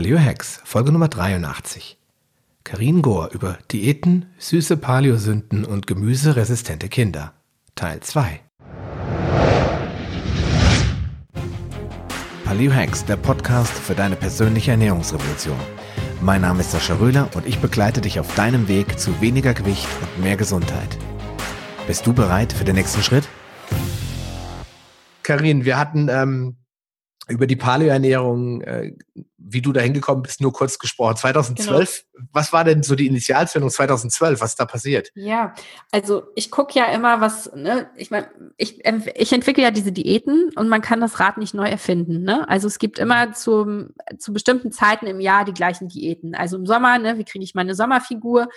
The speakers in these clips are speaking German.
Paleo Hacks, Folge Nummer 83. Karin Gohr über Diäten, süße Paleosünden und gemüseresistente Kinder. Teil 2. Paleo Hacks, der Podcast für deine persönliche Ernährungsrevolution. Mein Name ist Sascha Röhler und ich begleite dich auf deinem Weg zu weniger Gewicht und mehr Gesundheit. Bist du bereit für den nächsten Schritt? Karin, wir hatten ähm, über die Paleo-Ernährung, äh, wie du da hingekommen bist, nur kurz gesprochen. 2012, genau. was war denn so die Initialzündung 2012? Was ist da passiert? Ja, also ich gucke ja immer, was, ne, ich meine, ich, ich entwickle ja diese Diäten und man kann das Rad nicht neu erfinden. Ne? Also es gibt immer zu, zu bestimmten Zeiten im Jahr die gleichen Diäten. Also im Sommer, ne, wie kriege ich meine Sommerfigur?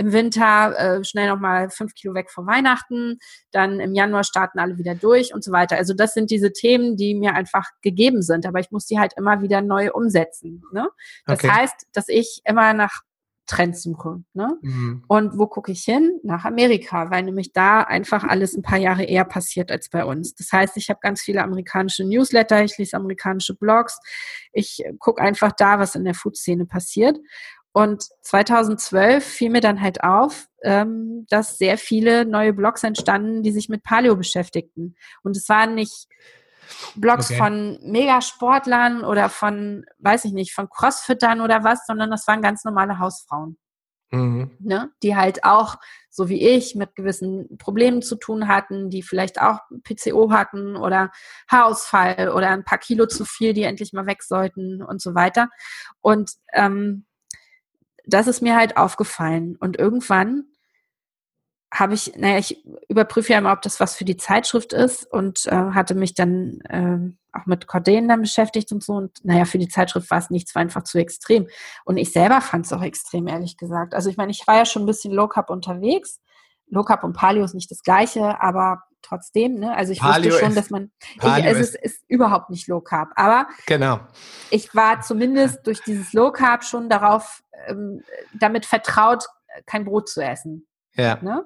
Im Winter äh, schnell nochmal fünf Kilo weg vor Weihnachten, dann im Januar starten alle wieder durch und so weiter. Also das sind diese Themen, die mir einfach gegeben sind, aber ich muss die halt immer wieder neu umsetzen. Ne? Das okay. heißt, dass ich immer nach Trends suche. Ne? Mhm. Und wo gucke ich hin? Nach Amerika, weil nämlich da einfach alles ein paar Jahre eher passiert als bei uns. Das heißt, ich habe ganz viele amerikanische Newsletter, ich lese amerikanische Blogs, ich gucke einfach da, was in der Food-Szene passiert. Und 2012 fiel mir dann halt auf, ähm, dass sehr viele neue Blogs entstanden, die sich mit Paleo beschäftigten. Und es waren nicht Blogs okay. von Megasportlern oder von, weiß ich nicht, von Crossfittern oder was, sondern das waren ganz normale Hausfrauen. Mhm. Ne? Die halt auch, so wie ich, mit gewissen Problemen zu tun hatten, die vielleicht auch PCO hatten oder Haarausfall oder ein paar Kilo zu viel, die endlich mal weg sollten und so weiter. Und ähm, das ist mir halt aufgefallen. Und irgendwann habe ich, naja, ich überprüfe ja immer, ob das was für die Zeitschrift ist und äh, hatte mich dann äh, auch mit Cordeen dann beschäftigt und so. Und naja, für die Zeitschrift war es nichts, war einfach zu extrem. Und ich selber fand es auch extrem, ehrlich gesagt. Also ich meine, ich war ja schon ein bisschen Low Carb unterwegs. Low Carb und Paleo ist nicht das Gleiche, aber trotzdem, ne? Also ich Paleo wusste schon, dass man, ich, es ist, ist, überhaupt nicht Low Carb, aber genau. ich war zumindest durch dieses Low Carb schon darauf, ähm, damit vertraut, kein Brot zu essen. Ja. Ne?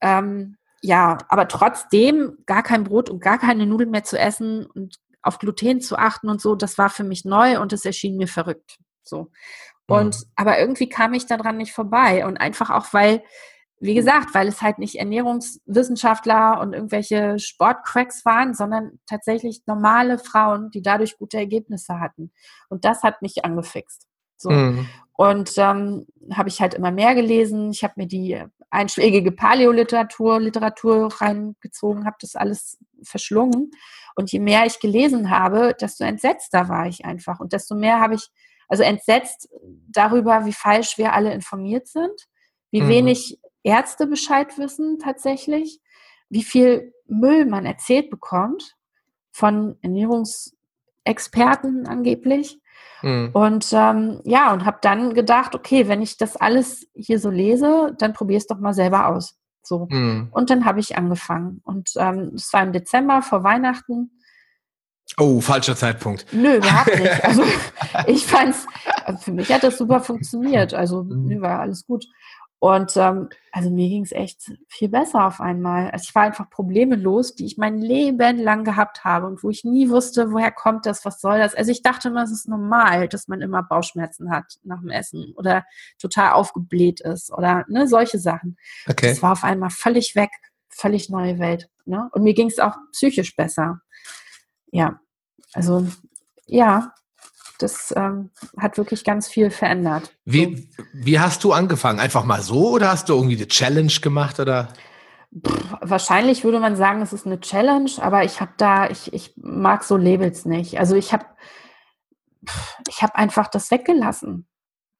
Ähm, ja, aber trotzdem gar kein Brot und gar keine Nudeln mehr zu essen und auf Gluten zu achten und so, das war für mich neu und es erschien mir verrückt. So. Und, mhm. aber irgendwie kam ich daran nicht vorbei und einfach auch, weil wie gesagt, weil es halt nicht Ernährungswissenschaftler und irgendwelche Sportcracks waren, sondern tatsächlich normale Frauen, die dadurch gute Ergebnisse hatten. Und das hat mich angefixt. So. Mhm. Und ähm, habe ich halt immer mehr gelesen. Ich habe mir die einschlägige Paläoliteratur Literatur reingezogen, habe das alles verschlungen. Und je mehr ich gelesen habe, desto entsetzter war ich einfach. Und desto mehr habe ich, also entsetzt darüber, wie falsch wir alle informiert sind, wie mhm. wenig Ärzte Bescheid wissen tatsächlich, wie viel Müll man erzählt bekommt von Ernährungsexperten angeblich. Mhm. Und ähm, ja, und habe dann gedacht, okay, wenn ich das alles hier so lese, dann probier es doch mal selber aus. So. Mhm. Und dann habe ich angefangen. Und ähm, es war im Dezember vor Weihnachten. Oh, falscher Zeitpunkt. Nö, überhaupt nicht. Also ich fand's, für mich hat das super funktioniert. Also mhm. nö, war alles gut. Und ähm, also mir ging es echt viel besser auf einmal. Also ich war einfach problemelos, die ich mein Leben lang gehabt habe und wo ich nie wusste, woher kommt das, was soll das. Also ich dachte immer, es ist normal, dass man immer Bauchschmerzen hat nach dem Essen oder total aufgebläht ist oder ne, solche Sachen. Okay. Das war auf einmal völlig weg, völlig neue Welt. Ne? Und mir ging es auch psychisch besser. Ja, also ja, das ähm, hat wirklich ganz viel verändert. Wie, wie hast du angefangen? Einfach mal so oder hast du irgendwie eine Challenge gemacht oder? Pff, wahrscheinlich würde man sagen, es ist eine Challenge, aber ich habe da, ich, ich mag so Labels nicht. Also ich habe ich habe einfach das weggelassen.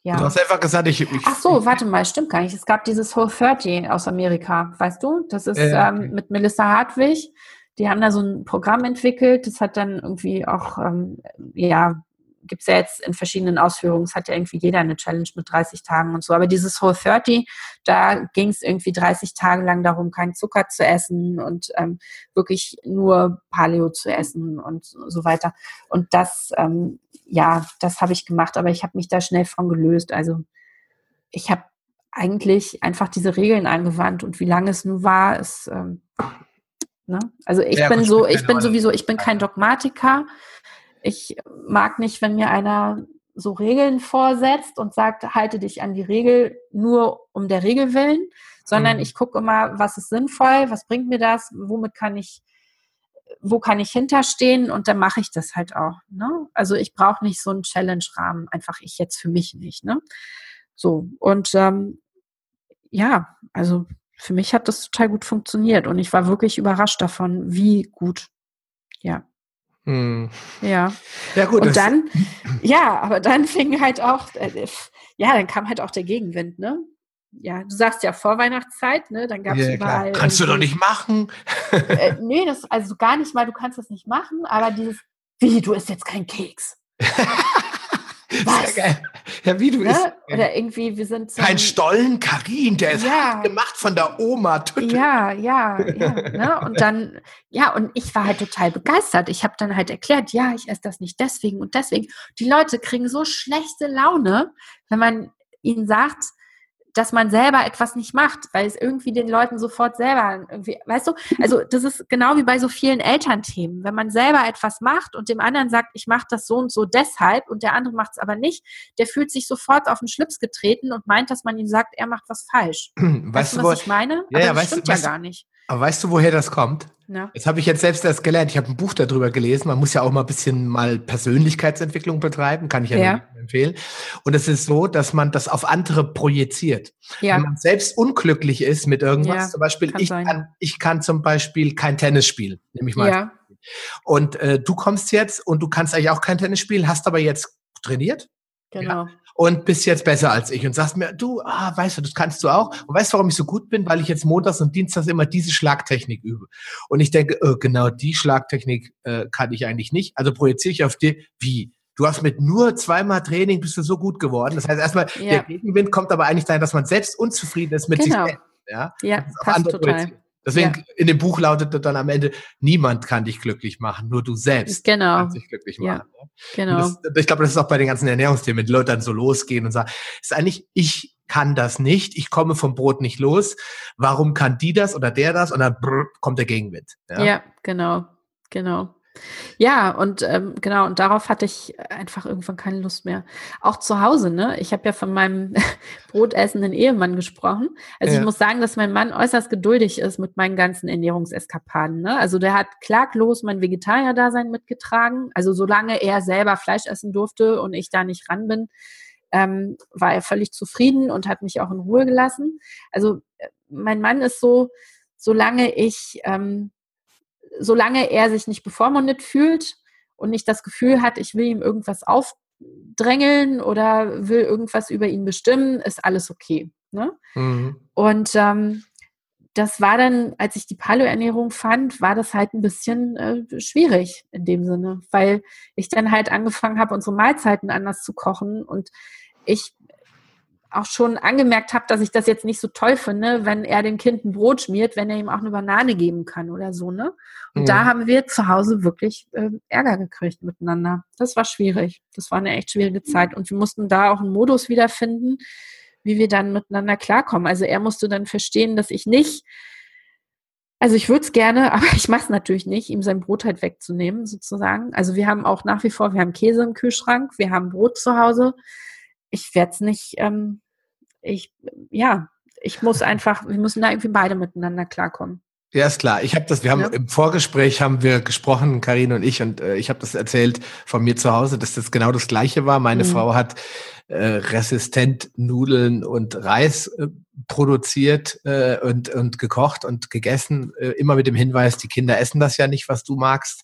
Ja. Du hast einfach gesagt, ich, ich Ach so, warte mal, stimmt gar nicht. Es gab dieses Whole 30 aus Amerika, weißt du? Das ist äh, ähm, mit Melissa Hartwig. Die haben da so ein Programm entwickelt. Das hat dann irgendwie auch ähm, ja gibt es ja jetzt in verschiedenen Ausführungen, es hat ja irgendwie jeder eine Challenge mit 30 Tagen und so. Aber dieses Whole 30, da ging es irgendwie 30 Tage lang darum, keinen Zucker zu essen und ähm, wirklich nur Paleo zu essen und so weiter. Und das, ähm, ja, das habe ich gemacht, aber ich habe mich da schnell von gelöst. Also ich habe eigentlich einfach diese Regeln angewandt und wie lange es nun war, ist ähm, ne? also ich ja, bin so, ich bin sowieso, ich bin kein Dogmatiker ich mag nicht, wenn mir einer so Regeln vorsetzt und sagt, halte dich an die Regel nur um der Regel willen, sondern mhm. ich gucke immer, was ist sinnvoll, was bringt mir das, womit kann ich, wo kann ich hinterstehen und dann mache ich das halt auch. Ne? Also ich brauche nicht so einen Challenge-Rahmen, einfach ich jetzt für mich nicht. Ne? So, und ähm, ja, also für mich hat das total gut funktioniert und ich war wirklich überrascht davon, wie gut. Ja. Hm. Ja. Ja, gut. Und dann, ja, aber dann fing halt auch, äh, ja, dann kam halt auch der Gegenwind, ne? Ja, du sagst ja Vorweihnachtszeit, ne? Dann gab es ja, überall. Klar. Kannst du doch nicht machen. äh, nee, das also gar nicht mal, du kannst das nicht machen, aber dieses, wie, du isst jetzt keinen Keks. Was? Sehr geil. Ja, wie du ne? isst. Oder irgendwie, wir sind so Kein Stollen, Karin, der ist ja. gemacht von der Oma. Tüte. Ja, ja, ja. ne? Und dann, ja, und ich war halt total begeistert. Ich habe dann halt erklärt, ja, ich esse das nicht deswegen und deswegen. Die Leute kriegen so schlechte Laune, wenn man ihnen sagt, dass man selber etwas nicht macht, weil es irgendwie den Leuten sofort selber irgendwie, weißt du, also das ist genau wie bei so vielen Elternthemen. Wenn man selber etwas macht und dem anderen sagt, ich mache das so und so deshalb und der andere macht es aber nicht, der fühlt sich sofort auf den Schlips getreten und meint, dass man ihm sagt, er macht was falsch. Weißt, weißt du, was ich meine? Ja, aber ja, das stimmt du, ja gar nicht. Aber weißt du, woher das kommt? Ja. Das habe ich jetzt selbst erst gelernt. Ich habe ein Buch darüber gelesen. Man muss ja auch mal ein bisschen mal Persönlichkeitsentwicklung betreiben, kann ich ja, ja. Empfehlen. Und es ist so, dass man das auf andere projiziert. Ja. Wenn man selbst unglücklich ist mit irgendwas, ja, zum Beispiel, kann ich, kann, ich kann zum Beispiel kein Tennis spielen, nehme ich mal. Ja. Und äh, du kommst jetzt und du kannst eigentlich auch kein Tennis spielen, hast aber jetzt trainiert. Genau. Ja und bist jetzt besser als ich und sagst mir, du, ah, weißt du, das kannst du auch. Und weißt du, warum ich so gut bin? Weil ich jetzt montags und dienstags immer diese Schlagtechnik übe. Und ich denke, oh, genau die Schlagtechnik äh, kann ich eigentlich nicht. Also projiziere ich auf dir, wie? Du hast mit nur zweimal Training bist du so gut geworden. Das heißt, erstmal, ja. der Gegenwind kommt aber eigentlich dahin, dass man selbst unzufrieden ist mit genau. sich selbst. Ja, ja passt total. Deswegen ja. in dem Buch lautet dann am Ende, niemand kann dich glücklich machen, nur du selbst genau. kannst dich glücklich machen. Ja. Genau. Das, ich glaube, das ist auch bei den ganzen Ernährungsthemen, wenn Leute dann so losgehen und sagen, ist eigentlich, ich kann das nicht, ich komme vom Brot nicht los, warum kann die das oder der das? Und dann brr, kommt der Gegenwind. Ja, ja genau, genau. Ja, und ähm, genau, und darauf hatte ich einfach irgendwann keine Lust mehr. Auch zu Hause, ne? Ich habe ja von meinem brotessenden Ehemann gesprochen. Also ja. ich muss sagen, dass mein Mann äußerst geduldig ist mit meinen ganzen Ernährungseskapaden. Ne? Also der hat klaglos mein Vegetarier-Dasein mitgetragen. Also solange er selber Fleisch essen durfte und ich da nicht ran bin, ähm, war er völlig zufrieden und hat mich auch in Ruhe gelassen. Also äh, mein Mann ist so, solange ich ähm, solange er sich nicht bevormundet fühlt und nicht das Gefühl hat, ich will ihm irgendwas aufdrängeln oder will irgendwas über ihn bestimmen, ist alles okay. Ne? Mhm. Und ähm, das war dann, als ich die Paleo-Ernährung fand, war das halt ein bisschen äh, schwierig in dem Sinne, weil ich dann halt angefangen habe, unsere Mahlzeiten anders zu kochen und ich auch schon angemerkt habe, dass ich das jetzt nicht so toll finde, wenn er dem Kind ein Brot schmiert, wenn er ihm auch eine Banane geben kann oder so, ne? Und mhm. da haben wir zu Hause wirklich äh, Ärger gekriegt miteinander. Das war schwierig. Das war eine echt schwierige Zeit. Und wir mussten da auch einen Modus wiederfinden, wie wir dann miteinander klarkommen. Also er musste dann verstehen, dass ich nicht, also ich würde es gerne, aber ich mache es natürlich nicht, ihm sein Brot halt wegzunehmen, sozusagen. Also wir haben auch nach wie vor, wir haben Käse im Kühlschrank, wir haben Brot zu Hause ich werde es nicht, ähm, ich, ja, ich muss einfach, wir müssen da irgendwie beide miteinander klarkommen. Ja, ist klar. Ich habe das, wir haben ja. im Vorgespräch haben wir gesprochen, Karin und ich, und äh, ich habe das erzählt von mir zu Hause, dass das genau das Gleiche war. Meine mhm. Frau hat äh, resistent Nudeln und Reis äh, produziert äh, und, und gekocht und gegessen, äh, immer mit dem Hinweis, die Kinder essen das ja nicht, was du magst.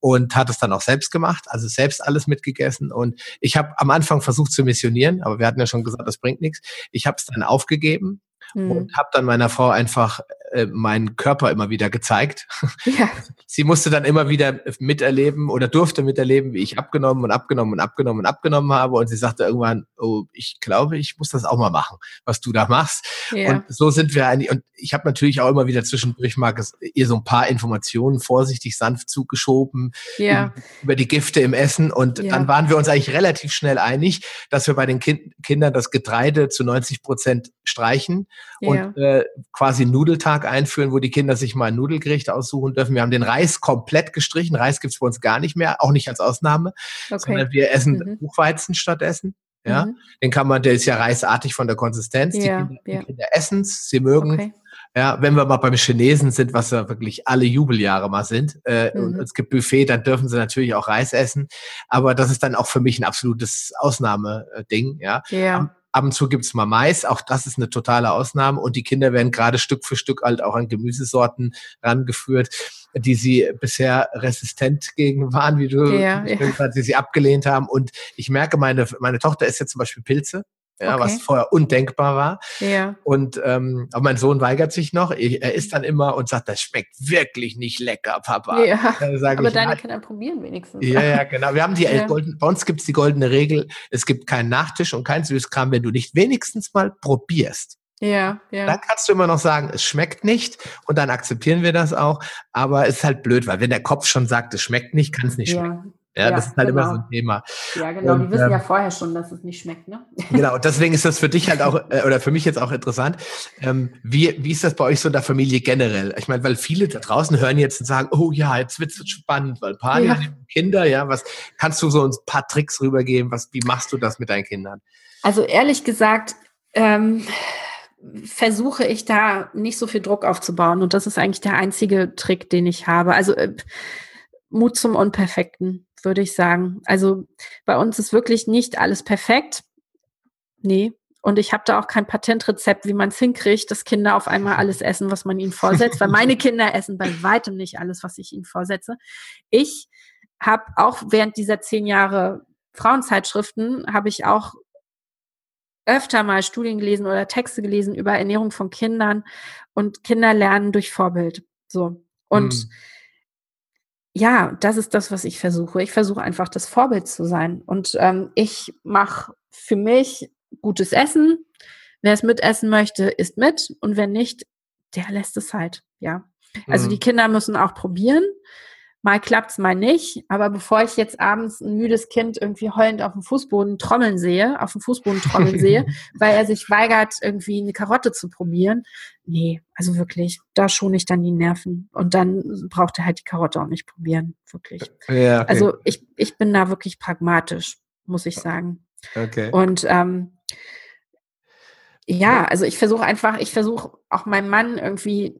Und hat es dann auch selbst gemacht, also selbst alles mitgegessen. Und ich habe am Anfang versucht zu missionieren, aber wir hatten ja schon gesagt, das bringt nichts. Ich habe es dann aufgegeben mhm. und habe dann meiner Frau einfach äh, meinen Körper immer wieder gezeigt. Ja. Sie musste dann immer wieder miterleben oder durfte miterleben, wie ich abgenommen und abgenommen und abgenommen und abgenommen habe. Und sie sagte irgendwann, oh, ich glaube, ich muss das auch mal machen, was du da machst. Ja. Und so sind wir eigentlich. Und ich habe natürlich auch immer wieder zwischendurch mal ihr so ein paar Informationen vorsichtig sanft zugeschoben ja. über die Gifte im Essen. Und dann waren wir uns eigentlich relativ schnell einig, dass wir bei den kind Kindern das Getreide zu 90 Prozent streichen und äh, quasi Nudeltag Tag einführen, wo die Kinder sich mal ein Nudelgericht aussuchen dürfen. Wir haben den Reis komplett gestrichen. Reis gibt's bei uns gar nicht mehr, auch nicht als Ausnahme, okay. sondern wir essen mhm. Buchweizen stattdessen. Ja, mhm. den kann man, der ist ja reisartig von der Konsistenz. Ja, die Kinder, ja. Kinder essen es, sie mögen okay. Ja, wenn wir mal beim Chinesen sind, was ja wirklich alle Jubeljahre mal sind, äh, mhm. und es gibt Buffet, dann dürfen sie natürlich auch Reis essen. Aber das ist dann auch für mich ein absolutes Ausnahmeding, ja. ja. Ab und zu gibt's mal Mais, auch das ist eine totale Ausnahme. Und die Kinder werden gerade Stück für Stück halt auch an Gemüsesorten rangeführt, die sie bisher resistent gegen waren, wie du ja, ja. die sie abgelehnt haben. Und ich merke, meine, meine Tochter isst jetzt zum Beispiel Pilze ja, okay. was vorher undenkbar war. Ja. Und ähm, aber mein Sohn weigert sich noch. Er isst dann immer und sagt, das schmeckt wirklich nicht lecker, Papa. Ja. aber ich, deine Kinder probieren wenigstens. Ja, ja, genau. Wir haben die ja. Golden, bei uns gibt's die goldene Regel: Es gibt keinen Nachtisch und kein Süßkram, wenn du nicht wenigstens mal probierst. Ja, ja. Dann kannst du immer noch sagen, es schmeckt nicht und dann akzeptieren wir das auch. Aber es ist halt blöd, weil wenn der Kopf schon sagt, es schmeckt nicht, kann es nicht schmecken. Ja, ja, das ist halt genau. immer so ein Thema. Ja, genau. Und, die wissen ähm, ja vorher schon, dass es nicht schmeckt, ne? Genau. Und deswegen ist das für dich halt auch, äh, oder für mich jetzt auch interessant. Ähm, wie, wie ist das bei euch so in der Familie generell? Ich meine, weil viele da draußen hören jetzt und sagen, oh ja, jetzt wird's spannend, weil Pani ja. Kinder, ja, was, kannst du so ein paar Tricks rübergeben? Was, wie machst du das mit deinen Kindern? Also ehrlich gesagt, ähm, versuche ich da nicht so viel Druck aufzubauen. Und das ist eigentlich der einzige Trick, den ich habe. Also, äh, Mut zum Unperfekten würde ich sagen. Also bei uns ist wirklich nicht alles perfekt. Nee. Und ich habe da auch kein Patentrezept, wie man es hinkriegt, dass Kinder auf einmal alles essen, was man ihnen vorsetzt, weil meine Kinder essen bei weitem nicht alles, was ich ihnen vorsetze. Ich habe auch während dieser zehn Jahre Frauenzeitschriften, habe ich auch öfter mal Studien gelesen oder Texte gelesen über Ernährung von Kindern und Kinder lernen durch Vorbild. So. Und hm ja, das ist das, was ich versuche. Ich versuche einfach das Vorbild zu sein. Und ähm, ich mache für mich gutes Essen. Wer es mitessen möchte, isst mit. Und wenn nicht, der lässt es halt. Ja. Also mhm. die Kinder müssen auch probieren. Mal klappt's, mal nicht. Aber bevor ich jetzt abends ein müdes Kind irgendwie heulend auf dem Fußboden trommeln sehe, auf dem Fußboden trommeln sehe, weil er sich weigert, irgendwie eine Karotte zu probieren, nee, also wirklich, da schone ich dann die Nerven. Und dann braucht er halt die Karotte auch nicht probieren, wirklich. Ja, okay. Also ich, ich bin da wirklich pragmatisch, muss ich sagen. Okay. Und ähm, ja, also ich versuche einfach, ich versuche auch meinem Mann irgendwie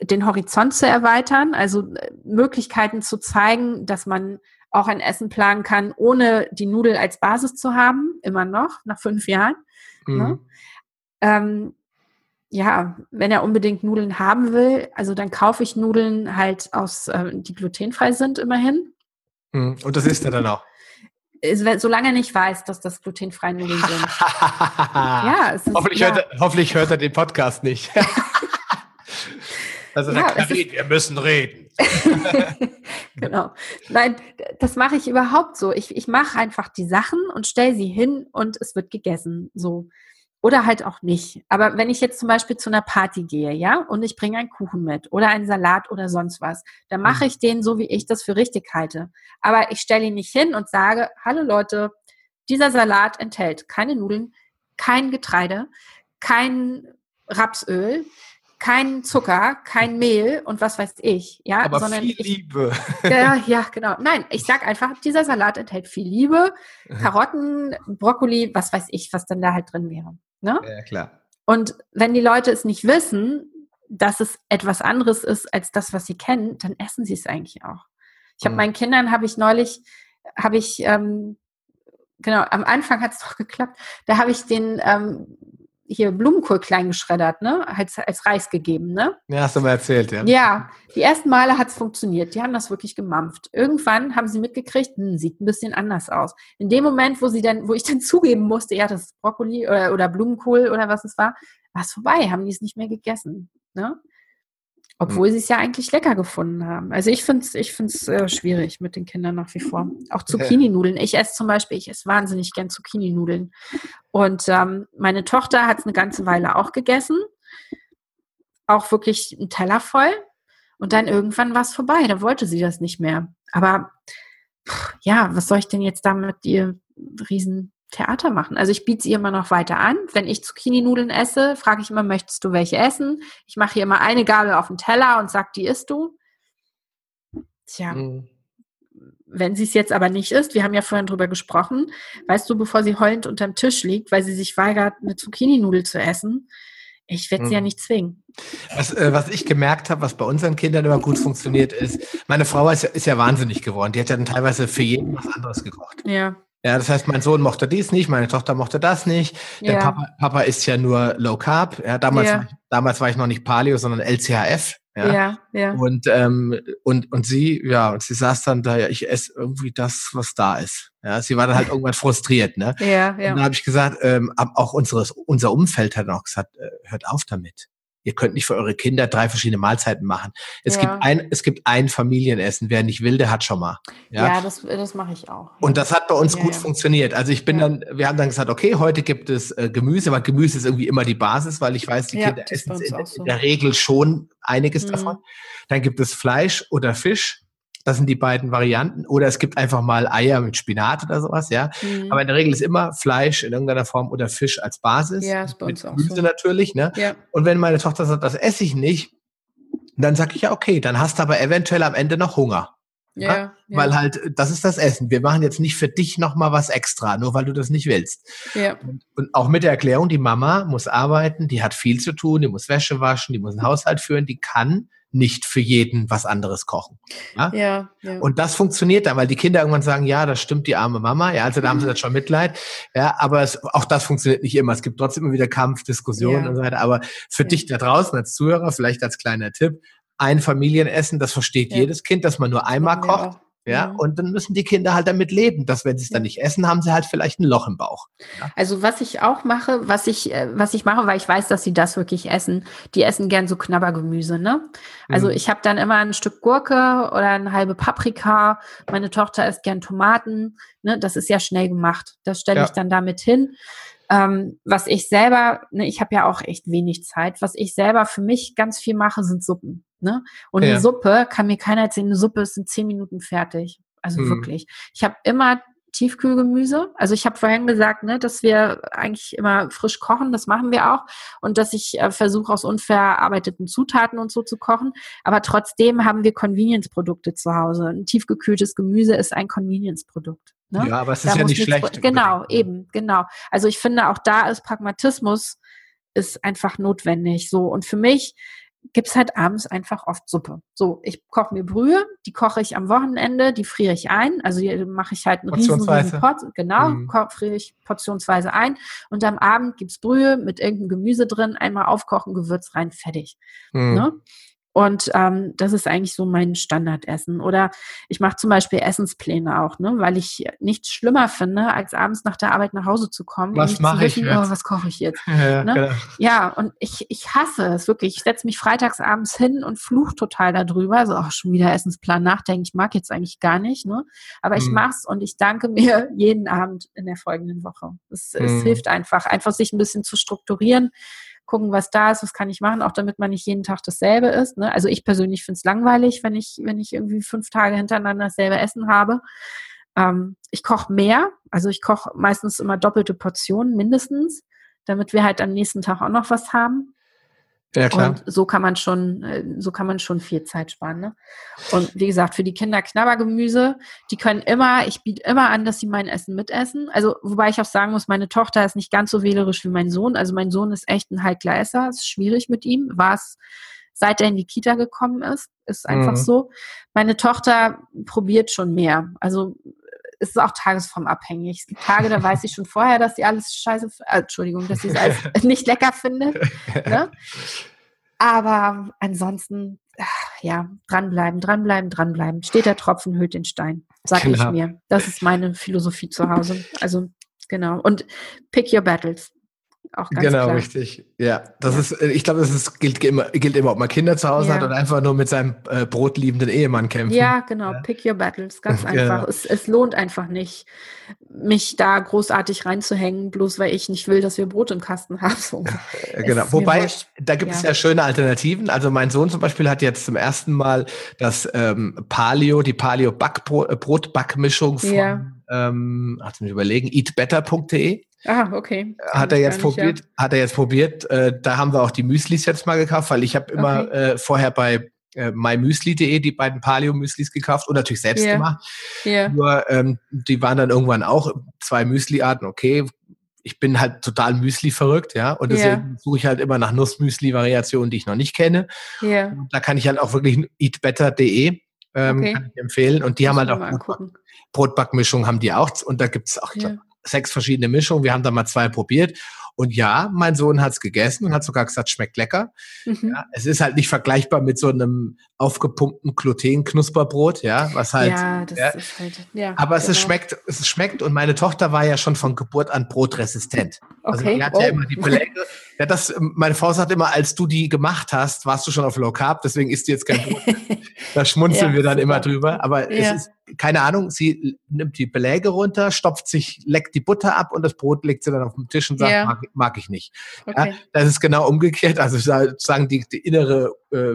den Horizont zu erweitern, also äh, Möglichkeiten zu zeigen, dass man auch ein Essen planen kann, ohne die Nudel als Basis zu haben, immer noch, nach fünf Jahren. Ne? Mhm. Ne? Ähm, ja, wenn er unbedingt Nudeln haben will, also dann kaufe ich Nudeln halt aus, äh, die glutenfrei sind, immerhin. Mhm. Und das ist er dann auch. Solange er nicht weiß, dass das glutenfreie Nudeln sind. ja, es ist, hoffentlich, ja. Hört er, hoffentlich hört er den Podcast nicht. Also ja, Karin, wir müssen reden. genau. Nein, das mache ich überhaupt so. Ich, ich mache einfach die Sachen und stelle sie hin und es wird gegessen. So. Oder halt auch nicht. Aber wenn ich jetzt zum Beispiel zu einer Party gehe, ja, und ich bringe einen Kuchen mit oder einen Salat oder sonst was, dann mache mhm. ich den so, wie ich das für richtig halte. Aber ich stelle ihn nicht hin und sage, hallo Leute, dieser Salat enthält keine Nudeln, kein Getreide, kein Rapsöl, kein Zucker, kein Mehl und was weiß ich, ja, aber sondern viel ich, Liebe. Ja, ja, genau. Nein, ich sag einfach, dieser Salat enthält viel Liebe, Karotten, Brokkoli, was weiß ich, was dann da halt drin wäre. Ne? Ja, klar. Und wenn die Leute es nicht wissen, dass es etwas anderes ist als das, was sie kennen, dann essen sie es eigentlich auch. Ich habe mhm. meinen Kindern habe ich neulich habe ich ähm, genau am Anfang hat es doch geklappt. Da habe ich den ähm, hier Blumenkohl klein geschreddert, ne? Als, als Reis gegeben, ne? Ja, hast du mal erzählt, ja. Ja, die ersten Male hat es funktioniert. Die haben das wirklich gemampft. Irgendwann haben sie mitgekriegt, hm, sieht ein bisschen anders aus. In dem Moment, wo sie dann, wo ich dann zugeben musste, ja, das ist Brokkoli oder, oder Blumenkohl oder was es war, war es vorbei, haben die es nicht mehr gegessen. Ne? Obwohl mhm. sie es ja eigentlich lecker gefunden haben. Also ich finde es ich find's, äh, schwierig mit den Kindern nach wie vor. Auch Zucchini-Nudeln. Ich esse zum Beispiel, ich esse wahnsinnig gern Zucchini-Nudeln. Und ähm, meine Tochter hat es eine ganze Weile auch gegessen. Auch wirklich einen Teller voll. Und dann irgendwann war es vorbei. Da wollte sie das nicht mehr. Aber pff, ja, was soll ich denn jetzt damit ihr riesen Theater machen. Also ich biete sie immer noch weiter an. Wenn ich Zucchini-Nudeln esse, frage ich immer, möchtest du welche essen? Ich mache hier immer eine Gabel auf den Teller und sage, die isst du. Tja, mhm. wenn sie es jetzt aber nicht isst, wir haben ja vorhin drüber gesprochen, weißt du, bevor sie heulend unterm Tisch liegt, weil sie sich weigert, eine Zucchini-Nudel zu essen, ich werde sie ja mhm. nicht zwingen. Was, äh, was ich gemerkt habe, was bei unseren Kindern immer gut funktioniert, ist, meine Frau ist, ist ja wahnsinnig geworden. Die hat ja dann teilweise für jeden was anderes gekocht. Ja. Ja, das heißt, mein Sohn mochte dies nicht, meine Tochter mochte das nicht. Der ja. Papa, Papa ist ja nur Low Carb. Ja, damals, ja. damals war ich noch nicht Paleo, sondern LCHF. Ja, ja. ja. Und, ähm, und, und sie, ja, und sie saß dann da, ja, ich esse irgendwie das, was da ist. Ja, sie war dann halt irgendwann frustriert, ne? Ja, ja. Und dann habe ich gesagt, ähm, auch unseres, unser Umfeld hat auch gesagt, äh, hört auf damit. Ihr könnt nicht für eure Kinder drei verschiedene Mahlzeiten machen. Es ja. gibt ein, es gibt ein Familienessen. Wer nicht will, der hat schon mal. Ja, ja das, das mache ich auch. Und das hat bei uns ja, gut funktioniert. Also ich bin dann, wir haben dann gesagt, okay, heute gibt es äh, Gemüse, aber Gemüse ist irgendwie immer die Basis, weil ich weiß, die Kinder essen in, so. in, der Regel schon einiges mhm. davon. Dann gibt es Fleisch oder Fisch. Das sind die beiden Varianten. Oder es gibt einfach mal Eier mit Spinat oder sowas, ja. Mhm. Aber in der Regel ist immer Fleisch in irgendeiner Form oder Fisch als Basis. Ja, ist bei uns mit Gemüse so. natürlich, ne? Ja. Und wenn meine Tochter sagt, das esse ich nicht, dann sage ich ja, okay, dann hast du aber eventuell am Ende noch Hunger. Ja, ja, Weil halt, das ist das Essen. Wir machen jetzt nicht für dich nochmal was extra, nur weil du das nicht willst. Ja. Und, und, auch mit der Erklärung, die Mama muss arbeiten, die hat viel zu tun, die muss Wäsche waschen, die muss einen Haushalt führen, die kann nicht für jeden was anderes kochen. Ja? Ja, ja. Und das funktioniert dann, weil die Kinder irgendwann sagen, ja, das stimmt die arme Mama, ja, also da haben sie das schon Mitleid, ja, aber es, auch das funktioniert nicht immer. Es gibt trotzdem immer wieder Kampf, Diskussionen ja. und so weiter. Aber für ja. dich da draußen als Zuhörer, vielleicht als kleiner Tipp, ein Familienessen, das versteht jedes Kind, dass man nur einmal kocht. Ja, mhm. und dann müssen die Kinder halt damit leben, dass wenn sie es dann nicht essen, haben sie halt vielleicht ein Loch im Bauch. Ja. Also was ich auch mache, was ich, äh, was ich mache, weil ich weiß, dass sie das wirklich essen, die essen gern so Knabbergemüse, ne? Also mhm. ich habe dann immer ein Stück Gurke oder eine halbe Paprika. Meine Tochter isst gern Tomaten, ne? Das ist ja schnell gemacht. Das stelle ja. ich dann damit hin. Ähm, was ich selber, ne, ich habe ja auch echt wenig Zeit, was ich selber für mich ganz viel mache, sind Suppen. Ne? Und ja. eine Suppe kann mir keiner erzählen, eine Suppe ist in zehn Minuten fertig. Also hm. wirklich. Ich habe immer Tiefkühlgemüse. Also ich habe vorhin gesagt, ne, dass wir eigentlich immer frisch kochen, das machen wir auch. Und dass ich äh, versuche, aus unverarbeiteten Zutaten und so zu kochen. Aber trotzdem haben wir Convenience-Produkte zu Hause. Ein tiefgekühltes Gemüse ist ein Convenience-Produkt. Ne? Ja, aber es ist da ja nicht schlecht. Genau, eben, genau. Also ich finde, auch da ist Pragmatismus ist einfach notwendig. So und für mich gibt's halt abends einfach oft Suppe. So, ich koche mir Brühe, die koche ich am Wochenende, die friere ich ein. Also hier mache ich halt einen riesen, riesen Pot, genau, mhm. friere ich portionsweise ein. Und am Abend gibt's Brühe mit irgendeinem Gemüse drin, einmal aufkochen, Gewürz rein, fertig. Mhm. Ne? Und ähm, das ist eigentlich so mein Standardessen. Oder ich mache zum Beispiel Essenspläne auch, ne, weil ich nichts schlimmer finde, als abends nach der Arbeit nach Hause zu kommen. Was mache ich jetzt? Oh, was koche ich jetzt? Ja, ne? genau. ja und ich, ich hasse es wirklich. Ich setze mich freitags abends hin und fluch total darüber. So, auch schon wieder Essensplan nachdenken. Ich mag jetzt eigentlich gar nicht, ne? Aber ich mach's und ich danke mir jeden Abend in der folgenden Woche. Es, hm. es hilft einfach, einfach sich ein bisschen zu strukturieren gucken, was da ist, was kann ich machen, auch damit man nicht jeden Tag dasselbe isst. Ne? Also ich persönlich finde es langweilig, wenn ich, wenn ich irgendwie fünf Tage hintereinander dasselbe Essen habe. Ähm, ich koche mehr, also ich koche meistens immer doppelte Portionen mindestens, damit wir halt am nächsten Tag auch noch was haben. Ja, klar. Und so kann man schon, äh, so kann man schon viel Zeit sparen. Ne? Und wie gesagt, für die Kinder Knabbergemüse, die können immer, ich biete immer an, dass sie mein Essen mitessen. Also, wobei ich auch sagen muss, meine Tochter ist nicht ganz so wählerisch wie mein Sohn. Also mein Sohn ist echt ein heikler Esser, ist schwierig mit ihm, war es seit er in die Kita gekommen ist, ist einfach mhm. so. Meine Tochter probiert schon mehr. Also es ist auch tagesformabhängig. Es gibt Tage, da weiß ich schon vorher, dass sie alles scheiße, äh, Entschuldigung, dass sie es alles nicht lecker findet. Ne? Aber ansonsten, ja, dranbleiben, dranbleiben, dranbleiben. Steht der Tropfen, hüllt den Stein, sag genau. ich mir. Das ist meine Philosophie zu Hause. Also, genau. Und pick your battles. Auch ganz genau, klar. richtig. Ja, das ja. ist, äh, ich glaube, das ist, gilt, immer, gilt immer, ob man Kinder zu Hause ja. hat oder einfach nur mit seinem äh, brotliebenden Ehemann kämpfen. Ja, genau. Ja. Pick your battles. Ganz einfach. Es, es lohnt einfach nicht, mich da großartig reinzuhängen, bloß weil ich nicht will, dass wir Brot im Kasten haben. So. genau. Wobei, da gibt es ja. schöne Alternativen. Also mein Sohn zum Beispiel hat jetzt zum ersten Mal das ähm, Paleo, die Paleo-Brotbackmischung von ähm, hat mich überlegen, eatbetter.de. Ah, okay. Hat er jetzt probiert, nicht, ja. hat er jetzt probiert. Äh, da haben wir auch die Müslis jetzt mal gekauft, weil ich habe immer okay. äh, vorher bei äh, mymüsli.de die beiden Paleo-Müslis gekauft und natürlich selbst yeah. gemacht. Yeah. Nur ähm, die waren dann irgendwann auch zwei Müsli-Arten, okay. Ich bin halt total Müsli verrückt, ja. Und deswegen yeah. suche ich halt immer nach Nussmüsli-Variationen, die ich noch nicht kenne. Yeah. Da kann ich halt auch wirklich eatbetter.de ähm, okay. ich empfehlen. Und die Muss haben halt auch Brotbackmischung haben die auch. Und da gibt es auch ja. glaub, sechs verschiedene Mischungen. Wir haben da mal zwei probiert. Und ja, mein Sohn hat es gegessen und hat sogar gesagt, schmeckt lecker. Mhm. Ja, es ist halt nicht vergleichbar mit so einem aufgepumpten Gluten-Knusperbrot, ja, was halt. Ja, das ja, ist halt, ja. Aber es, genau. ist, schmeckt, es schmeckt und meine Tochter war ja schon von Geburt an brotresistent. Also okay. Die hat oh. ja immer die Beläge. Ja, das, meine Frau sagt immer, als du die gemacht hast, warst du schon auf Low Carb, deswegen isst du jetzt kein Brot. da schmunzeln ja, wir dann super. immer drüber. Aber es ist, keine Ahnung, sie nimmt die Beläge runter, stopft sich, leckt die Butter ab und das Brot legt sie dann auf den Tisch und sagt, mag, mag, ich nicht. Okay. Das ist genau umgekehrt. Also sagen die, die innere äh,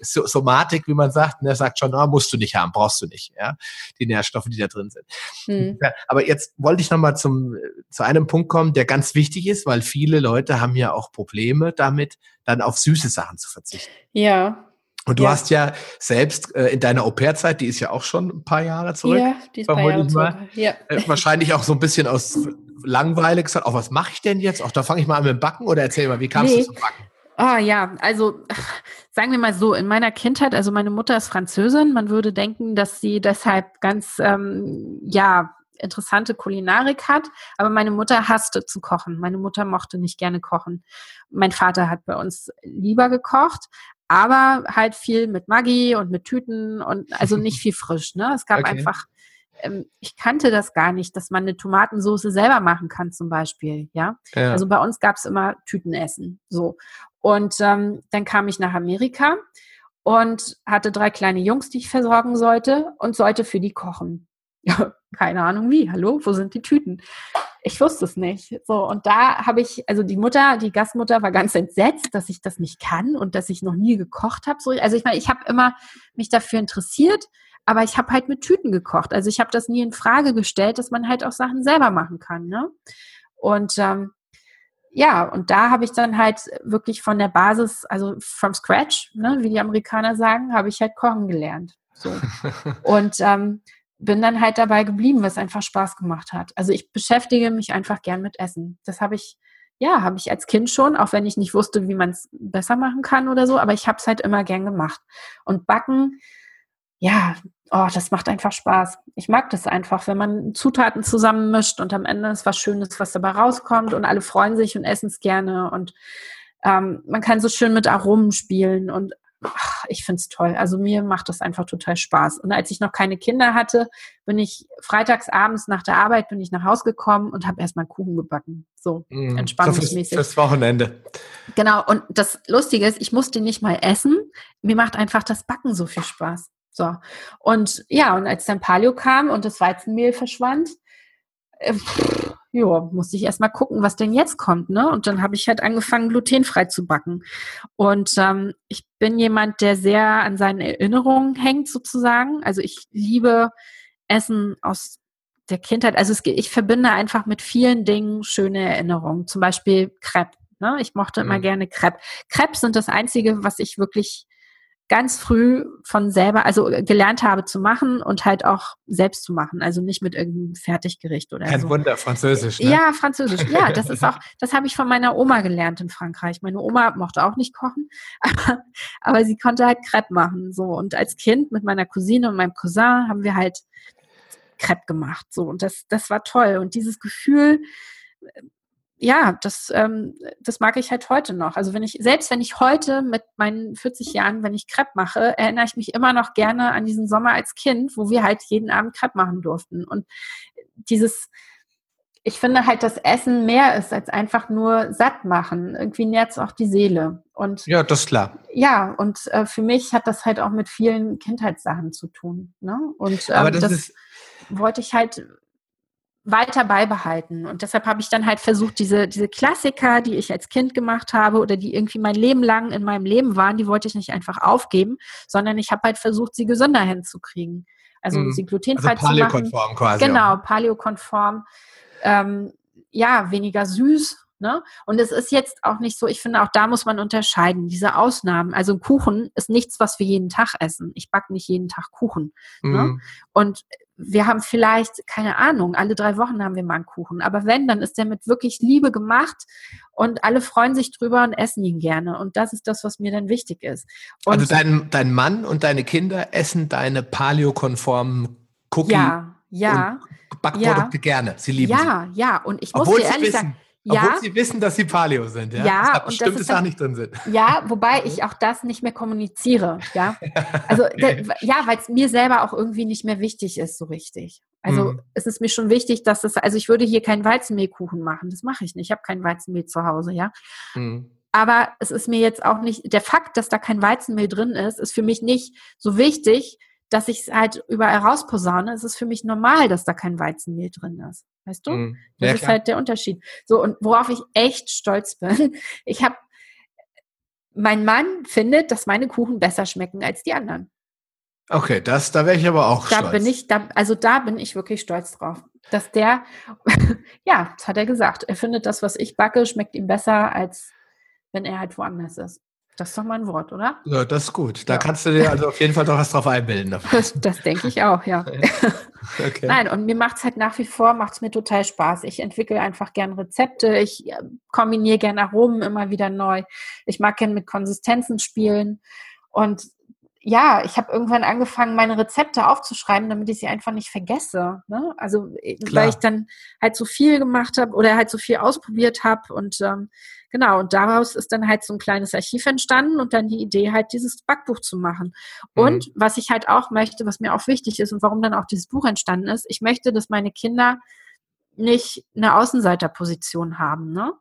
Somatik, wie man sagt, ne, sagt schon, oh, musst du nicht haben, brauchst du nicht, ja, die Nährstoffe, die da drin sind. Hm. Ja, aber jetzt wollte ich nochmal zum, zu einem Punkt kommen, der ganz wichtig ist, weil viele Leute haben ja auch Probleme damit, dann auf süße Sachen zu verzichten. Ja. Und du ja. hast ja selbst äh, in deiner Au-pair-Zeit, die ist ja auch schon ein paar Jahre zurück. Ja, die ist paar Jahre zurück. Ja. Äh, wahrscheinlich auch so ein bisschen aus langweilig gesagt, auch was mache ich denn jetzt? Auch da fange ich mal an mit dem Backen oder erzähl mal, wie kamst nee. du zum Backen? Ah oh, ja, also sagen wir mal so, in meiner Kindheit, also meine Mutter ist Französin, man würde denken, dass sie deshalb ganz, ähm, ja, interessante Kulinarik hat, aber meine Mutter hasste zu kochen. Meine Mutter mochte nicht gerne kochen. Mein Vater hat bei uns lieber gekocht, aber halt viel mit Maggi und mit Tüten und also nicht viel frisch. Ne? Es gab okay. einfach, ähm, ich kannte das gar nicht, dass man eine Tomatensauce selber machen kann zum Beispiel. Ja, ja. also bei uns gab es immer Tütenessen. So und ähm, dann kam ich nach Amerika und hatte drei kleine Jungs, die ich versorgen sollte und sollte für die kochen. Ja, keine Ahnung wie. Hallo, wo sind die Tüten? Ich wusste es nicht. So, und da habe ich, also die Mutter, die Gastmutter war ganz entsetzt, dass ich das nicht kann und dass ich noch nie gekocht habe. So, also ich meine, ich habe immer mich dafür interessiert, aber ich habe halt mit Tüten gekocht. Also ich habe das nie in Frage gestellt, dass man halt auch Sachen selber machen kann. Ne? Und ähm, ja, und da habe ich dann halt wirklich von der Basis, also from scratch, ne, wie die Amerikaner sagen, habe ich halt kochen gelernt. So. und ähm, bin dann halt dabei geblieben, was einfach Spaß gemacht hat. Also ich beschäftige mich einfach gern mit Essen. Das habe ich, ja, habe ich als Kind schon, auch wenn ich nicht wusste, wie man es besser machen kann oder so, aber ich habe es halt immer gern gemacht. Und Backen, ja, oh, das macht einfach Spaß. Ich mag das einfach, wenn man Zutaten zusammenmischt und am Ende ist was Schönes, was dabei rauskommt und alle freuen sich und essen es gerne und ähm, man kann so schön mit Aromen spielen und ach, ich finde es toll. Also mir macht das einfach total Spaß. Und als ich noch keine Kinder hatte, bin ich freitags abends nach der Arbeit bin ich nach Hause gekommen und habe erstmal Kuchen gebacken. So mm, entspannungsmäßig. So fürs, fürs Wochenende. Genau. Und das Lustige ist, ich musste nicht mal essen. Mir macht einfach das Backen so viel Spaß. So. Und ja, und als dann Paleo kam und das Weizenmehl verschwand, äh, ja, musste ich erstmal gucken, was denn jetzt kommt, ne? Und dann habe ich halt angefangen, glutenfrei zu backen. Und ähm, ich bin jemand, der sehr an seinen Erinnerungen hängt, sozusagen. Also ich liebe Essen aus der Kindheit. Also es, ich verbinde einfach mit vielen Dingen schöne Erinnerungen. Zum Beispiel Crepe. Ne? Ich mochte immer mhm. gerne Crepe. Crepe sind das Einzige, was ich wirklich ganz früh von selber, also gelernt habe zu machen und halt auch selbst zu machen, also nicht mit irgendeinem Fertiggericht oder Kein so. Wunder, Französisch. Ne? Ja, Französisch. Ja, das ist auch, das habe ich von meiner Oma gelernt in Frankreich. Meine Oma mochte auch nicht kochen, aber, aber sie konnte halt Crepe machen, so. Und als Kind mit meiner Cousine und meinem Cousin haben wir halt Crepe gemacht, so. Und das, das war toll. Und dieses Gefühl, ja, das, ähm, das mag ich halt heute noch. Also wenn ich, selbst wenn ich heute mit meinen 40 Jahren, wenn ich Crepe mache, erinnere ich mich immer noch gerne an diesen Sommer als Kind, wo wir halt jeden Abend Crepe machen durften. Und dieses, ich finde halt, dass Essen mehr ist als einfach nur satt machen. Irgendwie nährt es auch die Seele. Und ja, das ist klar. Ja, und äh, für mich hat das halt auch mit vielen Kindheitssachen zu tun. Ne? Und ähm, Aber das, das wollte ich halt weiter beibehalten. Und deshalb habe ich dann halt versucht, diese, diese Klassiker, die ich als Kind gemacht habe oder die irgendwie mein Leben lang in meinem Leben waren, die wollte ich nicht einfach aufgeben, sondern ich habe halt versucht, sie gesünder hinzukriegen. also mhm. sie glutenfrei also zu machen. quasi. Genau, paleokonform. Ähm, ja, weniger süß. Ne? Und es ist jetzt auch nicht so, ich finde, auch da muss man unterscheiden, diese Ausnahmen. Also ein Kuchen ist nichts, was wir jeden Tag essen. Ich backe nicht jeden Tag Kuchen. Ne? Mhm. Ne? Und wir haben vielleicht, keine Ahnung, alle drei Wochen haben wir mal einen Kuchen. Aber wenn, dann ist der mit wirklich Liebe gemacht und alle freuen sich drüber und essen ihn gerne. Und das ist das, was mir dann wichtig ist. Und also dein, dein Mann und deine Kinder essen deine paleokonformen Cookie ja, ja, Backprodukte ja. gerne. Sie lieben ja, sie. Ja, ja. Und ich muss Obwohl dir ehrlich wissen, sagen, ja. Obwohl sie wissen, dass sie Paleo sind, ja. Ja, dass bestimmte das Sachen nicht drin sind. Ja, wobei ich auch das nicht mehr kommuniziere, ja. Also, okay. ja, weil es mir selber auch irgendwie nicht mehr wichtig ist, so richtig. Also, hm. es ist mir schon wichtig, dass das, also ich würde hier keinen Weizenmehlkuchen machen, das mache ich nicht. Ich habe kein Weizenmehl zu Hause, ja. Hm. Aber es ist mir jetzt auch nicht, der Fakt, dass da kein Weizenmehl drin ist, ist für mich nicht so wichtig, dass ich es halt überall rausposaune. Es ist für mich normal, dass da kein Weizenmehl drin ist. Weißt du? Mm, das ist klar. halt der Unterschied. So, und worauf ich echt stolz bin, ich habe, mein Mann findet, dass meine Kuchen besser schmecken als die anderen. Okay, das, da wäre ich aber auch da stolz. Bin ich, da, also da bin ich wirklich stolz drauf. Dass der, ja, das hat er gesagt. Er findet das, was ich backe, schmeckt ihm besser, als wenn er halt woanders ist. Das ist doch mal ein Wort, oder? Ja, das ist gut. Da ja. kannst du dir also auf jeden Fall doch was drauf einbilden. Das, das denke ich auch, ja. okay. Nein, und mir macht es halt nach wie vor, macht es mir total Spaß. Ich entwickle einfach gern Rezepte, ich äh, kombiniere gern Aromen immer wieder neu. Ich mag gern mit Konsistenzen spielen. Und ja, ich habe irgendwann angefangen, meine Rezepte aufzuschreiben, damit ich sie einfach nicht vergesse. Ne? Also äh, Klar. weil ich dann halt so viel gemacht habe oder halt so viel ausprobiert habe und ähm, genau, und daraus ist dann halt so ein kleines Archiv entstanden und dann die Idee halt dieses Backbuch zu machen. Und mhm. was ich halt auch möchte, was mir auch wichtig ist und warum dann auch dieses Buch entstanden ist, ich möchte, dass meine Kinder nicht eine Außenseiterposition haben. Ne?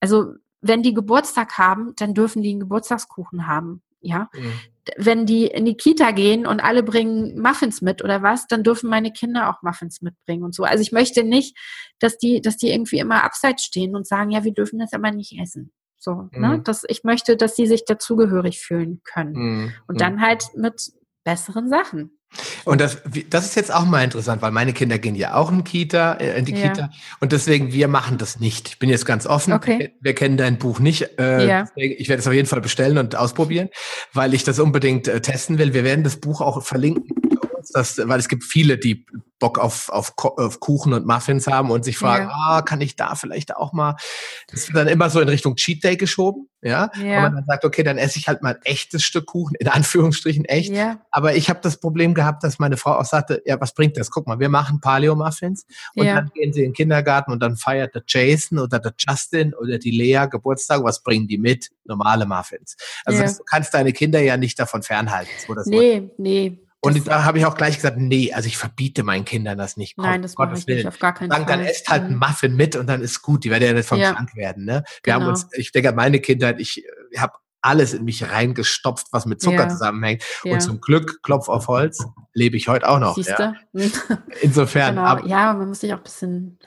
Also wenn die Geburtstag haben, dann dürfen die einen Geburtstagskuchen haben. Ja, mhm wenn die in die Kita gehen und alle bringen Muffins mit oder was, dann dürfen meine Kinder auch Muffins mitbringen und so. Also ich möchte nicht, dass die, dass die irgendwie immer abseits stehen und sagen, ja, wir dürfen das aber nicht essen. So, ne? mhm. ne? Das, ich möchte, dass sie sich dazugehörig fühlen können. Mhm. Und dann halt mit besseren Sachen. Und das, das ist jetzt auch mal interessant, weil meine Kinder gehen ja auch in, Kita, äh, in die ja. Kita und deswegen, wir machen das nicht. Ich bin jetzt ganz offen, okay. wir kennen dein Buch nicht. Äh, ja. Ich werde es auf jeden Fall bestellen und ausprobieren, weil ich das unbedingt äh, testen will. Wir werden das Buch auch verlinken das, weil es gibt viele, die Bock auf, auf, auf Kuchen und Muffins haben und sich fragen, ja. ah, kann ich da vielleicht auch mal, das wird dann immer so in Richtung Cheat Day geschoben, ja, ja. und man dann sagt, okay, dann esse ich halt mal ein echtes Stück Kuchen, in Anführungsstrichen echt, ja. aber ich habe das Problem gehabt, dass meine Frau auch sagte, ja, was bringt das? Guck mal, wir machen Paleo-Muffins und ja. dann gehen sie in den Kindergarten und dann feiert der Jason oder der Justin oder die Lea Geburtstag, was bringen die mit? Normale Muffins. Also du kannst deine Kinder ja nicht davon fernhalten. So nee, nee. Und da habe ich auch gleich gesagt, nee, also ich verbiete meinen Kindern das nicht. Komm, Nein, das mache ich nicht, auf gar keinen Fall. Dann esst halt ein mhm. Muffin mit und dann ist gut. Die werden ja nicht von ja. krank werden. Ne? Wir genau. haben uns, ich denke, meine Kindheit, ich habe alles in mich reingestopft, was mit Zucker ja. zusammenhängt. Ja. Und zum Glück, Klopf auf Holz, lebe ich heute auch noch. Ja. Insofern. Genau. Ab, ja, man muss sich auch ein bisschen,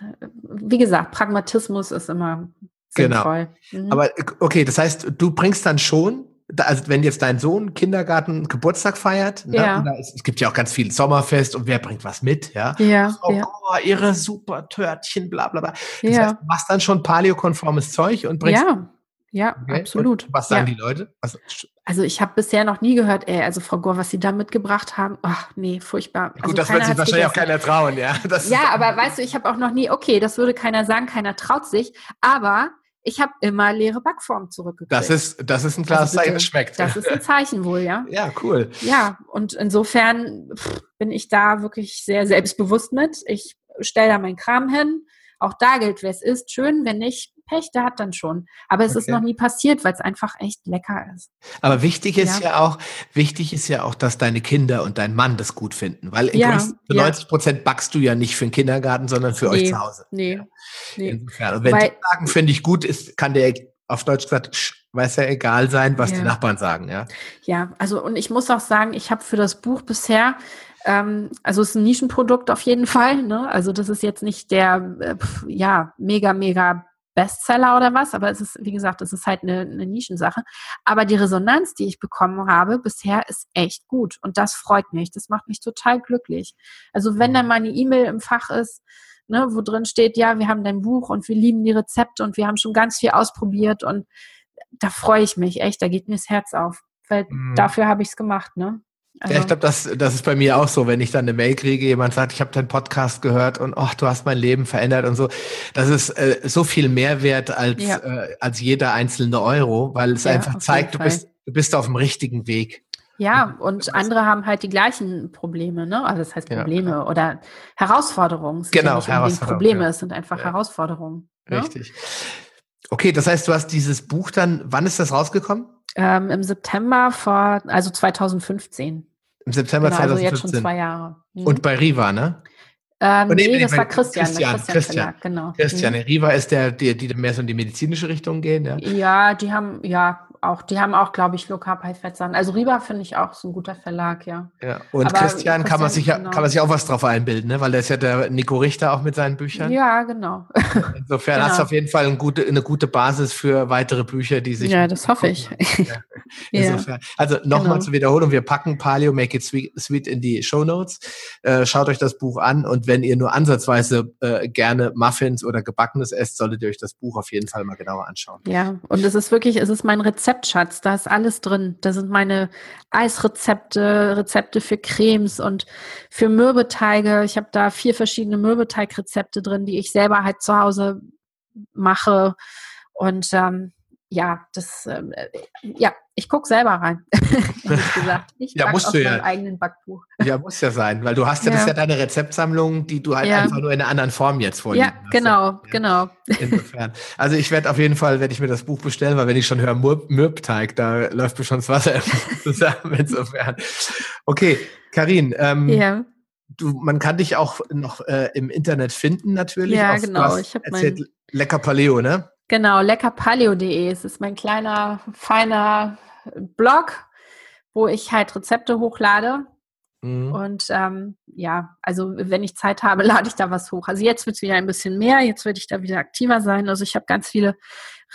wie gesagt, Pragmatismus ist immer genau. sinnvoll. Genau. Mhm. Aber okay, das heißt, du bringst dann schon also wenn jetzt dein Sohn Kindergarten Geburtstag feiert, ne, ja. ne, es, gibt ja auch ganz viel Sommerfest und wer bringt was mit, ja? Ja. Oh, ja. Oh, ihre super Törtchen, bla bla bla. Das ja. heißt, du machst dann schon paleokonformes Zeug und bringst. Ja, ja, okay. absolut. Und was sagen ja. die Leute? Was, also ich habe bisher noch nie gehört, ey, also Frau Gore, was Sie da mitgebracht haben, ach nee, furchtbar. Gut, also das wird sich wahrscheinlich auch keiner trauen, ja. Das ja, aber weißt du, ich habe auch noch nie, okay, das würde keiner sagen, keiner traut sich, aber ich habe immer leere Backform zurückgekriegt. Das ist, das ist ein klares also Zeichen, das schmeckt. Das ist ein Zeichen wohl, ja. Ja, cool. Ja, und insofern pff, bin ich da wirklich sehr selbstbewusst mit. Ich stelle da meinen Kram hin. Auch da gilt, wer es ist, schön, wenn nicht, Pech, der hat dann schon. Aber es okay. ist noch nie passiert, weil es einfach echt lecker ist. Aber wichtig ist ja. ja. auch, wichtig ist ja auch, dass deine Kinder und dein Mann das gut finden. Weil ja, für ja. 90 Prozent backst du ja nicht für den Kindergarten, sondern für nee, euch zu Hause. Nee. nee. Insofern. Und wenn weil, die sagen, finde ich gut, ist, kann der auf Deutsch gesagt, weiß ja egal sein, was die Nachbarn sagen, ja. Ja, also und ich muss auch sagen, ich habe für das Buch bisher ähm, also es ist ein Nischenprodukt auf jeden Fall. Ne? Also das ist jetzt nicht der, äh, ja, mega, mega Bestseller oder was, aber es ist, wie gesagt, es ist halt eine, eine Nischensache. Aber die Resonanz, die ich bekommen habe, bisher ist echt gut. Und das freut mich. Das macht mich total glücklich. Also wenn dann meine E-Mail im Fach ist, ne, wo drin steht, ja, wir haben dein Buch und wir lieben die Rezepte und wir haben schon ganz viel ausprobiert und da freue ich mich echt, da geht mir das Herz auf. Weil mhm. dafür habe ich es gemacht, ne? Also, ja, ich glaube, das, das ist bei mir auch so, wenn ich dann eine Mail kriege, jemand sagt, ich habe deinen Podcast gehört und ach, du hast mein Leben verändert und so. Das ist äh, so viel mehr wert als, ja. äh, als jeder einzelne Euro, weil es ja, einfach zeigt, du bist, du bist auf dem richtigen Weg. Ja, und andere haben halt die gleichen Probleme, ne? Also das heißt Probleme ja. oder Herausforderungen. Genau, ja Herausforderungen. Probleme, es sind einfach Herausforderungen. Ne? Richtig. Okay, das heißt, du hast dieses Buch dann, wann ist das rausgekommen? Ähm, Im September vor, also 2015. Im September genau, 2015. Also jetzt schon zwei Jahre. Mhm. Und bei Riva, ne? Ähm, nee, nee, das war Christian. Christian, Christian, Christian, Verlag, genau. Christian. Mhm. Riva ist der, die, die mehr so in die medizinische Richtung gehen, ja? Ja, die haben, ja, auch, die haben auch, glaube ich, Low Carb High Fat Sachen. Also Riba finde ich auch so ein guter Verlag, ja. Ja, und Aber Christian, kann man sich genau. kann man sich auch was drauf einbilden, ne? Weil der ist ja der Nico Richter auch mit seinen Büchern. Ja, genau. Insofern genau. hast du auf jeden Fall eine gute, eine gute Basis für weitere Bücher, die sich. Ja, das hoffe ich. Insofern. Also nochmal genau. zur Wiederholung, wir packen Paleo Make It Sweet, Sweet in die Show Notes. Äh, schaut euch das Buch an und wenn ihr nur ansatzweise äh, gerne Muffins oder Gebackenes esst, solltet ihr euch das Buch auf jeden Fall mal genauer anschauen. Ja, und es ist wirklich, es ist mein Rezept Rezeptschatz, da ist alles drin. Da sind meine Eisrezepte, Rezepte für Cremes und für Mürbeteige. Ich habe da vier verschiedene Mürbeteig-Rezepte drin, die ich selber halt zu Hause mache. Und ähm, ja, das, äh, ja, ich gucke selber rein. gesagt. Ich ja, musst aus du ja. meinem eigenen Backbuch. Ja, muss ja sein, weil du hast ja, ja. das ist ja deine Rezeptsammlung, die du halt ja. einfach nur in einer anderen Form jetzt vorliegen Ja, genau, ja. genau. Insofern. Also ich werde auf jeden Fall, werde ich mir das Buch bestellen, weil wenn ich schon höre Mürbteig, da läuft mir schon das Wasser zusammen. Insofern. Okay, Karin, ähm, ja. Du, man kann dich auch noch äh, im Internet finden natürlich. Ja, genau. Ich habe erzählt Lecker Paleo, ne? Genau, leckerpaleo.de. Es ist mein kleiner, feiner Blog, wo ich halt Rezepte hochlade. Mhm. Und ähm, ja, also wenn ich Zeit habe, lade ich da was hoch. Also jetzt wird es wieder ein bisschen mehr, jetzt werde ich da wieder aktiver sein. Also ich habe ganz viele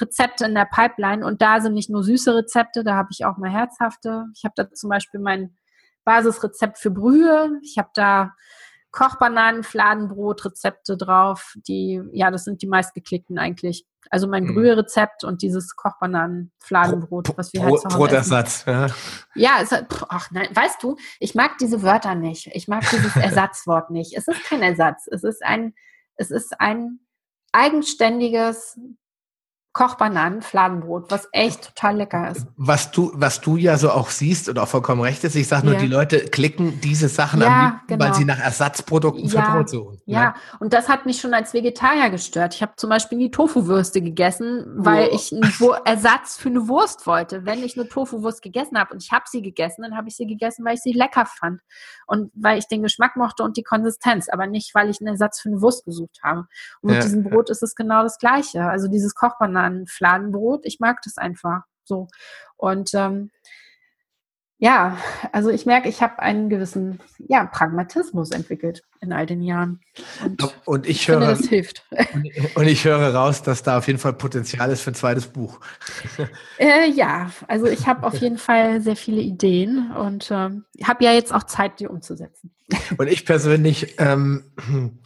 Rezepte in der Pipeline und da sind nicht nur süße Rezepte, da habe ich auch mal herzhafte. Ich habe da zum Beispiel mein Basisrezept für Brühe. Ich habe da Kochbananen, Fladenbrot, Rezepte drauf, die, ja, das sind die meistgeklickten eigentlich. Also mein mhm. Brüherezept und dieses Kochbananen-Fladenbrot, was wir halt zu Hause Brotersatz, ja. Ja, es, ach nein, weißt du, ich mag diese Wörter nicht. Ich mag dieses Ersatzwort nicht. Es ist kein Ersatz. Es ist ein, es ist ein eigenständiges Kochbananen, Fladenbrot, was echt total lecker ist. Was du, was du ja so auch siehst und auch vollkommen recht ist, ich sage nur, ja. die Leute klicken diese Sachen ja, am liebsten, genau. weil sie nach Ersatzprodukten ja, für Brot suchen. Ja. ja, und das hat mich schon als Vegetarier gestört. Ich habe zum Beispiel nie Tofu-Würste gegessen, weil oh. ich einen Ersatz für eine Wurst wollte. Wenn ich eine Tofu-Wurst gegessen habe und ich habe sie gegessen, dann habe ich sie gegessen, weil ich sie lecker fand und weil ich den Geschmack mochte und die Konsistenz, aber nicht, weil ich einen Ersatz für eine Wurst gesucht habe. Und mit diesem Brot ist es genau das Gleiche. Also dieses Kochbananen an Fladenbrot. Ich mag das einfach so. Und ähm, ja, also ich merke, ich habe einen gewissen ja, Pragmatismus entwickelt in all den Jahren. Und, und ich, ich höre, finde, das hilft. Und ich höre raus, dass da auf jeden Fall Potenzial ist für ein zweites Buch. Äh, ja, also ich habe auf jeden Fall sehr viele Ideen und ähm, habe ja jetzt auch Zeit, die umzusetzen. Und ich persönlich ähm,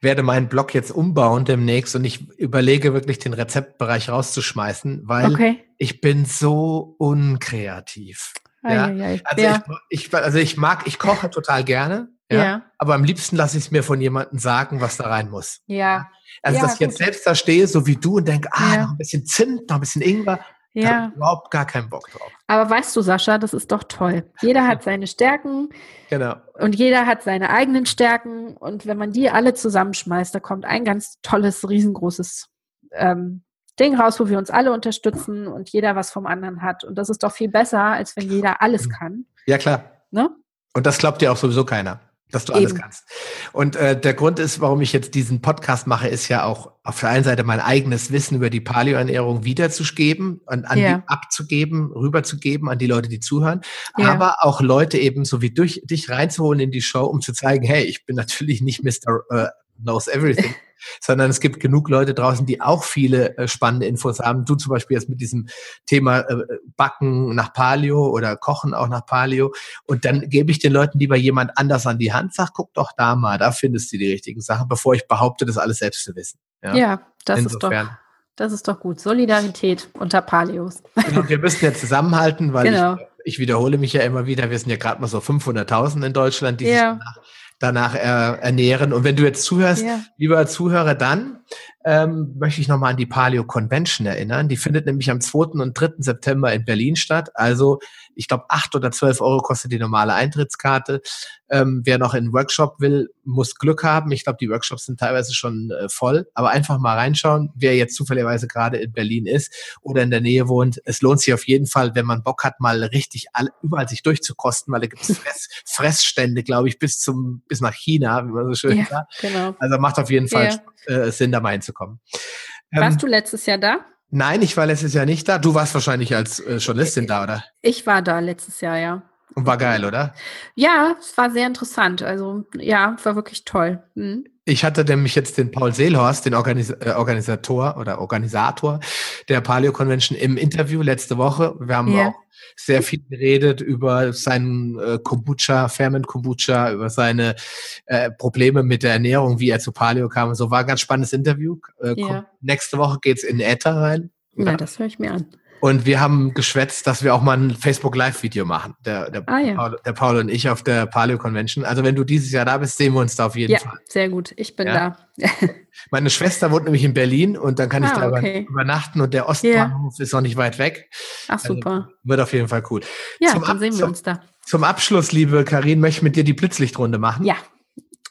werde meinen Blog jetzt umbauen demnächst und ich überlege wirklich den Rezeptbereich rauszuschmeißen, weil okay. ich bin so unkreativ. Ja? Also, ja. Ich, ich, also ich mag, ich koche total gerne, ja, ja. aber am liebsten lasse ich es mir von jemandem sagen, was da rein muss. Ja. Also dass ich jetzt selbst da stehe, so wie du und denke, ah, noch ein bisschen Zimt, noch ein bisschen Ingwer, ja. Da überhaupt gar keinen Bock drauf. Aber weißt du, Sascha, das ist doch toll. Jeder hat seine Stärken. Genau. Und jeder hat seine eigenen Stärken. Und wenn man die alle zusammenschmeißt, da kommt ein ganz tolles, riesengroßes ähm, Ding raus, wo wir uns alle unterstützen und jeder was vom anderen hat. Und das ist doch viel besser, als wenn jeder alles mhm. kann. Ja, klar. Ne? Und das glaubt dir auch sowieso keiner, dass du alles Eben. kannst. Und äh, der Grund ist, warum ich jetzt diesen Podcast mache, ist ja auch auf der einen Seite mein eigenes Wissen über die Paleo-Ernährung wiederzugeben und an ja. die abzugeben, rüberzugeben an die Leute, die zuhören, ja. aber auch Leute eben so wie durch dich reinzuholen in die Show, um zu zeigen, hey, ich bin natürlich nicht Mr. Uh, knows everything. sondern es gibt genug Leute draußen, die auch viele äh, spannende Infos haben. Du zum Beispiel jetzt mit diesem Thema äh, Backen nach Paleo oder Kochen auch nach Paleo. Und dann gebe ich den Leuten lieber jemand anders an die Hand, sag, guck doch da mal, da findest du die richtigen Sachen, bevor ich behaupte, das alles selbst zu wissen. Ja, ja das Insofern. ist doch. Das ist doch gut. Solidarität unter Paleos. Genau, wir müssen ja zusammenhalten, weil genau. ich, ich, wiederhole mich ja immer wieder, wir sind ja gerade mal so 500.000 in Deutschland, die ja. sich danach danach äh, ernähren. Und wenn du jetzt zuhörst, ja. lieber Zuhörer, dann ähm, möchte ich nochmal an die Paleo Convention erinnern. Die findet nämlich am 2. und 3. September in Berlin statt. Also ich glaube, acht oder zwölf Euro kostet die normale Eintrittskarte. Ähm, wer noch in einen Workshop will, muss Glück haben. Ich glaube, die Workshops sind teilweise schon äh, voll. Aber einfach mal reinschauen, wer jetzt zufälligerweise gerade in Berlin ist oder in der Nähe wohnt. Es lohnt sich auf jeden Fall, wenn man Bock hat, mal richtig alle, überall sich durchzukosten, weil da gibt es Fress, Fressstände, glaube ich, bis zum bis nach China, wie man so schön ja, sagt. Genau. Also macht auf jeden Fall ja. äh, Sinn, da mal hinzukommen. Warst ähm, du letztes Jahr da? Nein, ich war letztes Jahr nicht da. Du warst wahrscheinlich als äh, Journalistin da, oder? Ich war da letztes Jahr, ja. Und war geil, oder? Ja, es war sehr interessant. Also ja, war wirklich toll. Mhm. Ich hatte nämlich jetzt den Paul Seelhorst, den Organis äh, Organisator oder Organisator der Paleo Convention im Interview letzte Woche. Wir haben yeah. auch sehr viel geredet über seinen äh, Kombucha, Ferment Kombucha, über seine äh, Probleme mit der Ernährung, wie er zu Paleo kam. So war ein ganz spannendes Interview. Äh, yeah. Nächste Woche geht's in Äther rein. Ja, ja, das höre ich mir an. Und wir haben geschwätzt, dass wir auch mal ein Facebook Live-Video machen, der, der, ah, ja. Paul, der, Paul, und ich auf der Paleo Convention. Also wenn du dieses Jahr da bist, sehen wir uns da auf jeden ja, Fall. Sehr gut, ich bin ja? da. Meine Schwester wohnt nämlich in Berlin und dann kann ich ah, da okay. übernachten und der Ostbahnhof yeah. ist noch nicht weit weg. Ach also super. Also, wird auf jeden Fall cool. Ja, zum dann sehen wir uns da. Zum Abschluss, liebe Karin, möchte ich mit dir die Blitzlichtrunde machen. Ja.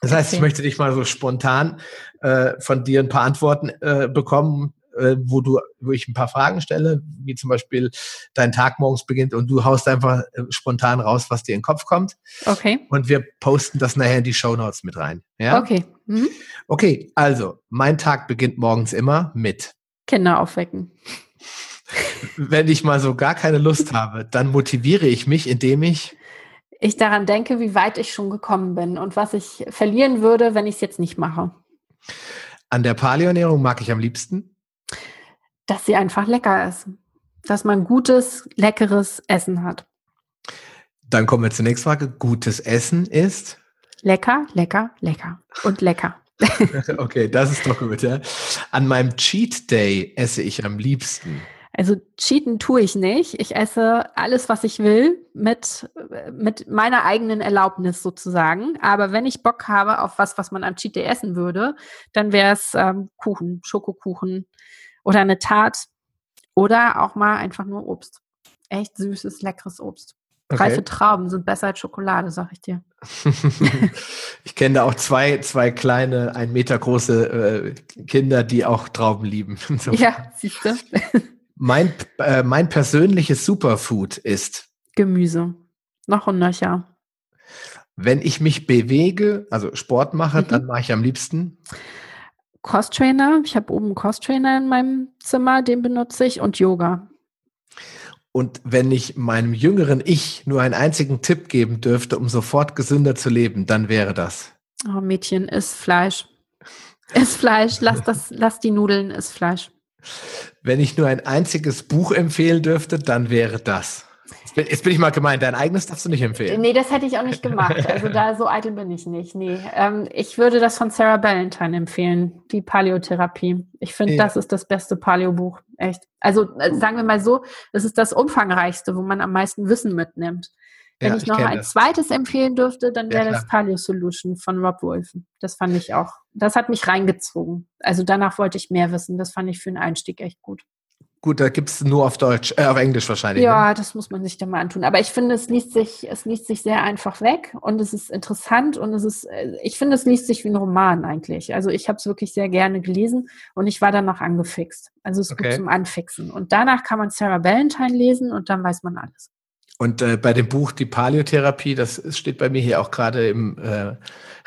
Das heißt, okay. ich möchte dich mal so spontan äh, von dir ein paar Antworten äh, bekommen, äh, wo du, wo ich ein paar Fragen stelle, wie zum Beispiel dein Tag morgens beginnt und du haust einfach äh, spontan raus, was dir in den Kopf kommt. Okay. Und wir posten das nachher in die Show Notes mit rein. Ja? Okay. Mhm. Okay, also mein Tag beginnt morgens immer mit Kinder aufwecken. Wenn ich mal so gar keine Lust habe, dann motiviere ich mich, indem ich ich daran denke, wie weit ich schon gekommen bin und was ich verlieren würde, wenn ich es jetzt nicht mache. An der Paleoernährung mag ich am liebsten? Dass sie einfach lecker ist. Dass man gutes, leckeres Essen hat. Dann kommen wir zur nächsten Frage. Gutes Essen ist? Lecker, lecker, lecker und lecker. okay, das ist doch gut, ja. An meinem Cheat Day esse ich am liebsten. Also cheaten tue ich nicht. Ich esse alles, was ich will, mit, mit meiner eigenen Erlaubnis sozusagen. Aber wenn ich Bock habe auf was, was man am Cheat Day essen würde, dann wäre es ähm, Kuchen, Schokokuchen, oder eine Tat oder auch mal einfach nur Obst. Echt süßes, leckeres Obst. Okay. Reife Trauben sind besser als Schokolade, sag ich dir. ich kenne da auch zwei, zwei kleine, ein Meter große äh, Kinder, die auch Trauben lieben. so. Ja, siehst du. mein, äh, mein persönliches Superfood ist Gemüse. Noch und nöcher. Wenn ich mich bewege, also Sport mache, mhm. dann mache ich am liebsten Cross-Trainer. Ich habe oben einen Cross-Trainer in meinem Zimmer, den benutze ich und Yoga. Und wenn ich meinem jüngeren Ich nur einen einzigen Tipp geben dürfte, um sofort gesünder zu leben, dann wäre das. Oh, Mädchen, isst Fleisch. Isst Fleisch, lass das, lass die Nudeln, isst Fleisch. Wenn ich nur ein einziges Buch empfehlen dürfte, dann wäre das. Jetzt bin, jetzt bin, ich mal gemeint, dein eigenes darfst du nicht empfehlen. Nee, das hätte ich auch nicht gemacht. Also da so eitel bin ich nicht. Nee. Ähm, ich würde das von Sarah Ballantyne empfehlen, die Paleotherapie. Ich finde, ja. das ist das beste Paleo-Buch. Echt. Also äh, sagen wir mal so, das ist das umfangreichste, wo man am meisten Wissen mitnimmt. Wenn ja, ich noch ich ein das. zweites empfehlen dürfte, dann wäre ja, das Paleo Solution von Rob Wolf. Das fand ich auch. Das hat mich reingezogen. Also danach wollte ich mehr wissen. Das fand ich für einen Einstieg echt gut. Gut, da gibt es nur auf Deutsch, äh, auf Englisch wahrscheinlich. Ja, ne? das muss man sich dann mal antun. Aber ich finde, es liest sich, es liest sich sehr einfach weg und es ist interessant und es ist, äh, ich finde, es liest sich wie ein Roman eigentlich. Also ich habe es wirklich sehr gerne gelesen und ich war danach angefixt. Also es ist okay. gut zum Anfixen. Und danach kann man Sarah Ballantyne lesen und dann weiß man alles. Und äh, bei dem Buch Die Paleotherapie, das steht bei mir hier auch gerade im äh,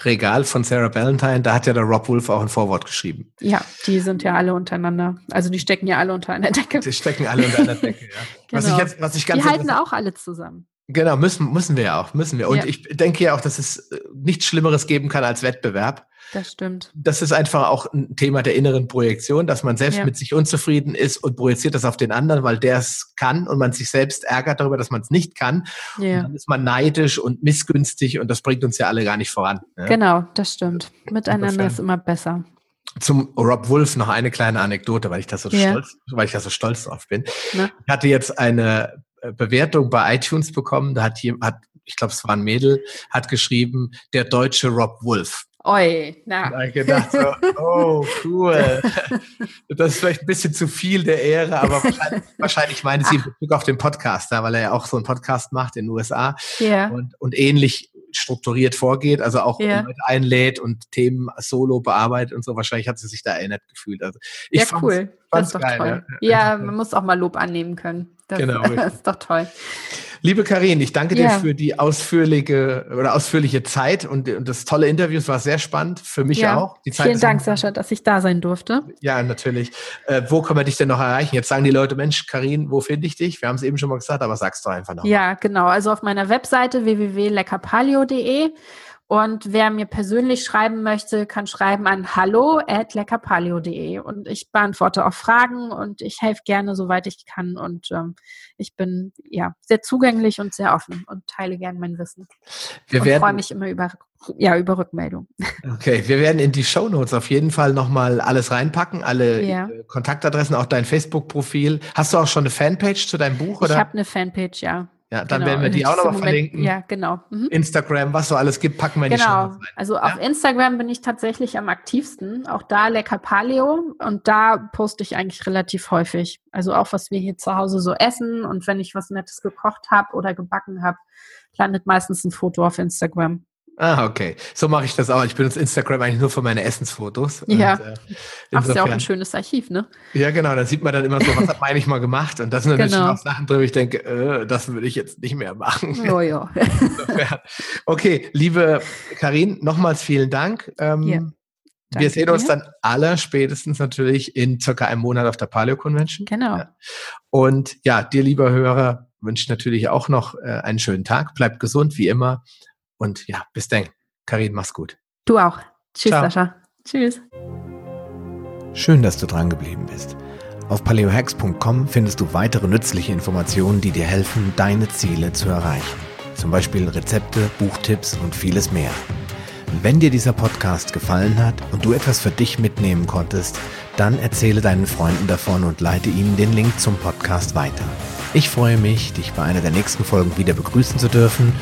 Regal von Sarah Ballantyne, da hat ja der Rob Wolf auch ein Vorwort geschrieben. Ja, die sind ja alle untereinander. Also die stecken ja alle unter einer Decke. Die stecken alle unter einer Decke, ja. genau. Was ich jetzt, was ich ganz die halten auch alle zusammen. Genau, müssen, müssen wir ja auch, müssen wir. Und ja. ich denke ja auch, dass es äh, nichts Schlimmeres geben kann als Wettbewerb. Das stimmt. Das ist einfach auch ein Thema der inneren Projektion, dass man selbst ja. mit sich unzufrieden ist und projiziert das auf den anderen, weil der es kann und man sich selbst ärgert darüber, dass man es nicht kann. Ja. Und dann ist man neidisch und missgünstig und das bringt uns ja alle gar nicht voran. Ne? Genau, das stimmt. Miteinander ist immer besser. Zum Rob Wolf noch eine kleine Anekdote, weil ich da so ja. stolz, weil ich da so stolz drauf bin. Na? Ich hatte jetzt eine äh, Bewertung bei iTunes bekommen. Da hat jemand, hat, ich glaube, es war ein Mädel, hat geschrieben, der deutsche Rob Wolf. Oi, na. Da ich gedacht so, oh, cool. Das ist vielleicht ein bisschen zu viel der Ehre, aber wahrscheinlich, wahrscheinlich meine sie in Bezug auf den Podcast, weil er ja auch so einen Podcast macht in den USA yeah. und, und ähnlich strukturiert vorgeht, also auch yeah. Leute einlädt und Themen solo bearbeitet und so. Wahrscheinlich hat sie sich da erinnert gefühlt. Also ich ja, cool. das ist doch geil, toll. Ja. ja, man muss auch mal Lob annehmen können. Das, genau. das ist doch toll. Liebe Karin, ich danke dir ja. für die ausführliche oder ausführliche Zeit und, und, das tolle Interview. Es war sehr spannend, für mich ja. auch. Vielen Dank, Sascha, dass ich da sein durfte. Ja, natürlich. Äh, wo können wir dich denn noch erreichen? Jetzt sagen die Leute, Mensch, Karin, wo finde ich dich? Wir haben es eben schon mal gesagt, aber sagst du einfach noch. Ja, genau. Also auf meiner Webseite www.leckerpalio.de und wer mir persönlich schreiben möchte, kann schreiben an hallo at leckerpaleo.de und ich beantworte auch Fragen und ich helfe gerne, soweit ich kann. Und ähm, ich bin ja sehr zugänglich und sehr offen und teile gerne mein Wissen. Wir und freue mich immer über, ja, über Rückmeldung. Okay, wir werden in die Show Notes auf jeden Fall nochmal alles reinpacken, alle ja. Kontaktadressen, auch dein Facebook-Profil. Hast du auch schon eine Fanpage zu deinem Buch? Oder? Ich habe eine Fanpage, ja. Ja, dann genau. werden wir die auch nochmal verlinken. Ja, genau. Mhm. Instagram, was so alles gibt, packen wir in genau. die Show rein. Also ja? auf Instagram bin ich tatsächlich am aktivsten. Auch da Lecker Paleo. Und da poste ich eigentlich relativ häufig. Also auch, was wir hier zu Hause so essen. Und wenn ich was Nettes gekocht habe oder gebacken habe, landet meistens ein Foto auf Instagram. Ah, okay. So mache ich das auch. Ich benutze Instagram eigentlich nur für meine Essensfotos. Ja. Und, äh, Hast ja auch ein schönes Archiv, ne? Ja, genau. Da sieht man dann immer so, was hat man eigentlich mal gemacht? Und das sind natürlich genau. auch Sachen drin, wo ich denke, äh, das würde ich jetzt nicht mehr machen. Oh ja. okay, liebe Karin, nochmals vielen Dank. Ähm, ja. wir sehen uns dann alle spätestens natürlich in circa einem Monat auf der Paleo Convention. Genau. Ja. Und ja, dir, lieber Hörer, wünsche ich natürlich auch noch äh, einen schönen Tag. Bleibt gesund, wie immer. Und ja, bis dann. Karin, mach's gut. Du auch. Tschüss, Ciao. Sascha. Tschüss. Schön, dass du dran geblieben bist. Auf paleohacks.com findest du weitere nützliche Informationen, die dir helfen, deine Ziele zu erreichen. Zum Beispiel Rezepte, Buchtipps und vieles mehr. Wenn dir dieser Podcast gefallen hat und du etwas für dich mitnehmen konntest, dann erzähle deinen Freunden davon und leite ihnen den Link zum Podcast weiter. Ich freue mich, dich bei einer der nächsten Folgen wieder begrüßen zu dürfen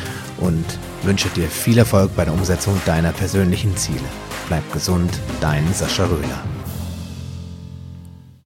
und wünsche dir viel Erfolg bei der Umsetzung deiner persönlichen Ziele. Bleib gesund, dein Sascha Röhler.